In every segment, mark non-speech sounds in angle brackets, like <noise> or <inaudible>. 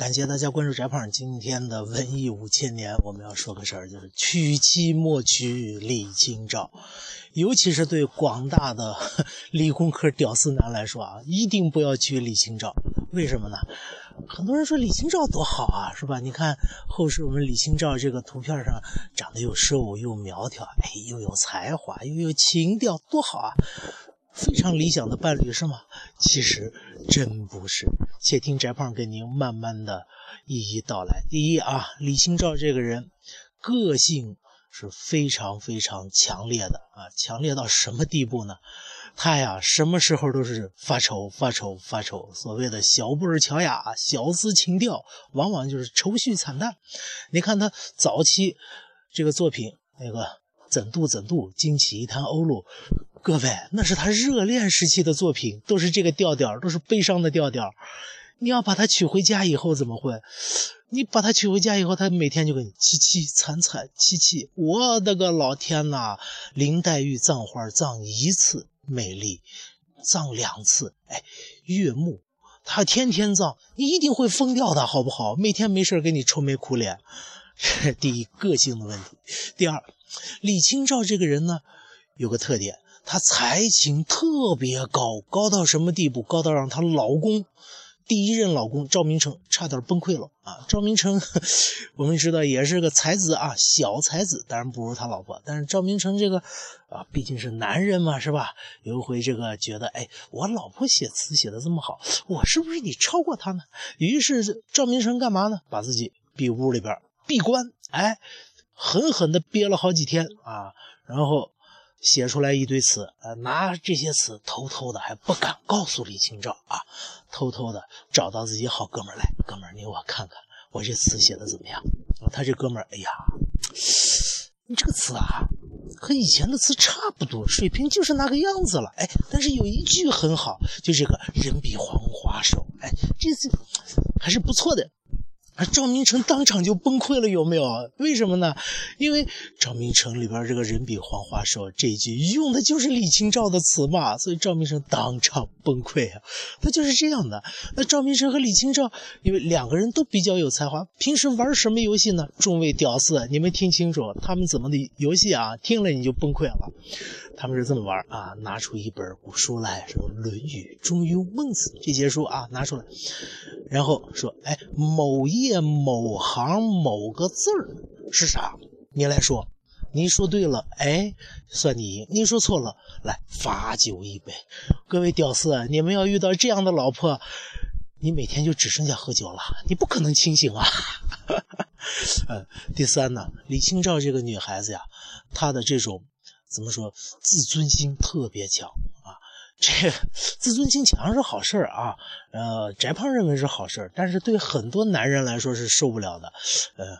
感谢大家关注翟胖。今天的文艺五千年，我们要说个事儿，就是娶妻莫娶李清照。尤其是对广大的 <laughs> 理工科屌丝男来说啊，一定不要娶李清照。为什么呢？很多人说李清照多好啊，是吧？你看后世我们李清照这个图片上长得又瘦又苗条，哎，又有才华又有情调，多好啊！非常理想的伴侣是吗？其实真不是。且听翟胖给您慢慢的一一道来。第一啊，李清照这个人个性是非常非常强烈的啊，强烈到什么地步呢？他呀，什么时候都是发愁发愁发愁。所谓的小步儿乔雅，小资情调，往往就是愁绪惨淡。你看他早期这个作品，那个怎度怎度，惊起一滩鸥鹭。各位，那是他热恋时期的作品，都是这个调调，都是悲伤的调调。你要把他娶回家以后怎么会？你把他娶回家以后，他每天就跟你凄凄惨惨凄凄。我的个老天呐！林黛玉葬花葬一次美丽，葬两次，哎，悦目，他天天葬，你一定会疯掉的，好不好？每天没事给你愁眉苦脸。这 <laughs> 第一，个性的问题；第二，李清照这个人呢，有个特点。她才情特别高，高到什么地步？高到让她老公，第一任老公赵明诚差点崩溃了啊！赵明诚，<laughs> 我们知道也是个才子啊，小才子，当然不如他老婆。但是赵明诚这个啊，毕竟是男人嘛，是吧？有一回这个觉得，哎，我老婆写词写的这么好，我是不是得超过她呢？于是赵明诚干嘛呢？把自己闭屋里边闭关，哎，狠狠的憋了好几天啊，然后。写出来一堆词，呃，拿这些词偷偷的还不敢告诉李清照啊，偷偷的找到自己好哥们儿来，哥们儿，你我看看我这词写的怎么样？他这哥们儿，哎呀，你这个词啊，和以前的词差不多，水平就是那个样子了，哎，但是有一句很好，就这个人比黄花瘦，哎，这次还是不错的。赵明诚当场就崩溃了，有没有？为什么呢？因为赵明诚里边这个人比黄花瘦这一句用的就是李清照的词嘛，所以赵明诚当场崩溃啊！他就是这样的。那赵明诚和李清照，因为两个人都比较有才华，平时玩什么游戏呢？众位屌丝，你们听清楚，他们怎么的游戏啊？听了你就崩溃了。他们是这么玩啊，拿出一本古书来，什么《论语》《中庸》《孟子》这些书啊，拿出来，然后说：“哎，某页某行某个字儿是啥？你来说。你说对了，哎，算你赢；你说错了，来罚酒一杯。各位屌丝，你们要遇到这样的老婆，你每天就只剩下喝酒了，你不可能清醒啊。<laughs> 呃，第三呢，李清照这个女孩子呀，她的这种。怎么说？自尊心特别强！这自尊心强是好事啊。呃，翟胖认为是好事但是对很多男人来说是受不了的。呃，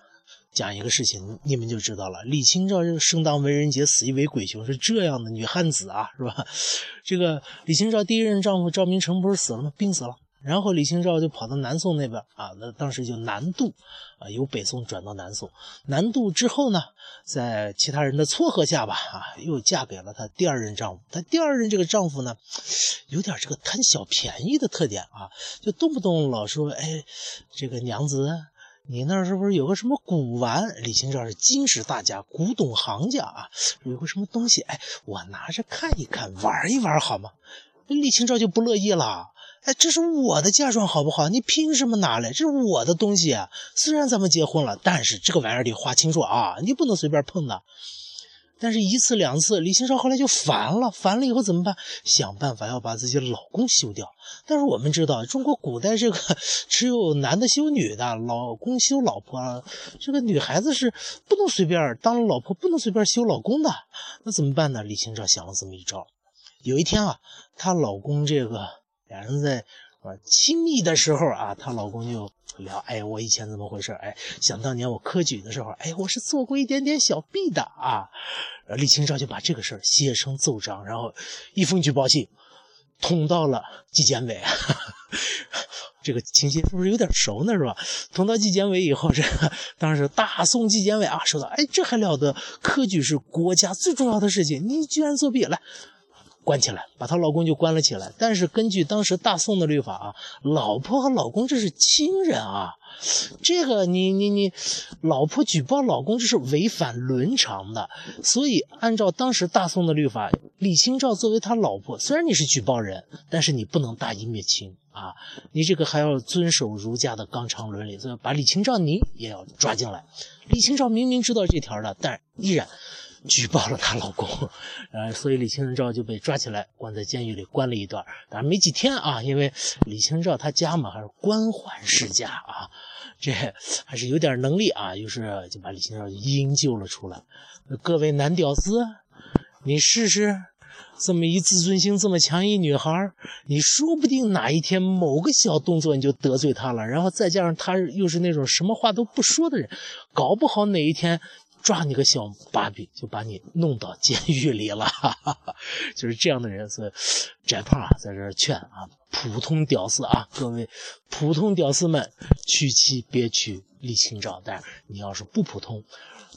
讲一个事情，你们就知道了。李清照这个生当为人杰，死亦为鬼雄，是这样的女汉子啊，是吧？<laughs> 这个李清照第一任丈夫赵明诚不是死了吗？病死了。然后李清照就跑到南宋那边啊，那当时就南渡，啊，由北宋转到南宋。南渡之后呢，在其他人的撮合下吧，啊，又嫁给了她第二任丈夫。她第二任这个丈夫呢，有点这个贪小便宜的特点啊，就动不动老说，哎，这个娘子，你那儿是不是有个什么古玩？李清照是金石大家，古董行家啊，有个什么东西，哎，我拿着看一看，玩一玩好吗？李清照就不乐意了。哎，这是我的嫁妆，好不好？你凭什么拿来？这是我的东西。虽然咱们结婚了，但是这个玩意儿得划清楚啊，你不能随便碰的。但是，一次两次，李清照后来就烦了，烦了以后怎么办？想办法要把自己老公休掉。但是我们知道，中国古代这个 <laughs> 只有男的休女的，老公休老婆，这个女孩子是不能随便当老婆，不能随便休老公的。那怎么办呢？李清照想了这么一招。有一天啊，她老公这个。两人在啊亲密的时候啊，她老公就聊，哎，我以前怎么回事？哎，想当年我科举的时候，哎，我是做过一点点小弊的啊。李清照就把这个事儿写成奏章，然后一封举报信捅到了纪检委。<laughs> 这个情节是不是有点熟呢？是吧？捅到纪检委以后，这个当时大宋纪检委啊，说道：“哎，这还了得？科举是国家最重要的事情，你居然作弊，来。”关起来，把她老公就关了起来。但是根据当时大宋的律法啊，老婆和老公这是亲人啊，这个你你你，老婆举报老公这是违反伦常的。所以按照当时大宋的律法，李清照作为他老婆，虽然你是举报人，但是你不能大义灭亲啊，你这个还要遵守儒家的纲常伦理，所以把李清照你也要抓进来。李清照明明知道这条的，但依然。<laughs> 举报了她老公，呃，所以李清照就被抓起来，关在监狱里关了一段，但是没几天啊，因为李清照她家嘛还是官宦世家啊，这还是有点能力啊，于是就把李清照营救了出来。各位男屌丝，你试试，这么一自尊心这么强一女孩，你说不定哪一天某个小动作你就得罪她了，然后再加上她又是那种什么话都不说的人，搞不好哪一天。抓你个小把柄，就把你弄到监狱里了，哈 <laughs> 哈就是这样的人。所以，翟胖啊，在这劝啊，普通屌丝啊，各位普通屌丝们，娶妻别娶李清照。但是你要是不普通，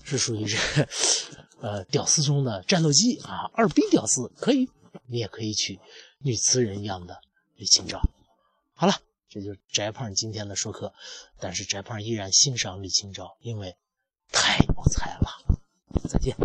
是属于这 <laughs> 呃屌丝中的战斗机啊，二逼屌丝可以，你也可以娶女词人一样的李清照。好了，这就是翟胖今天的说课。但是翟胖依然欣赏李清照，因为。太有才了，再见。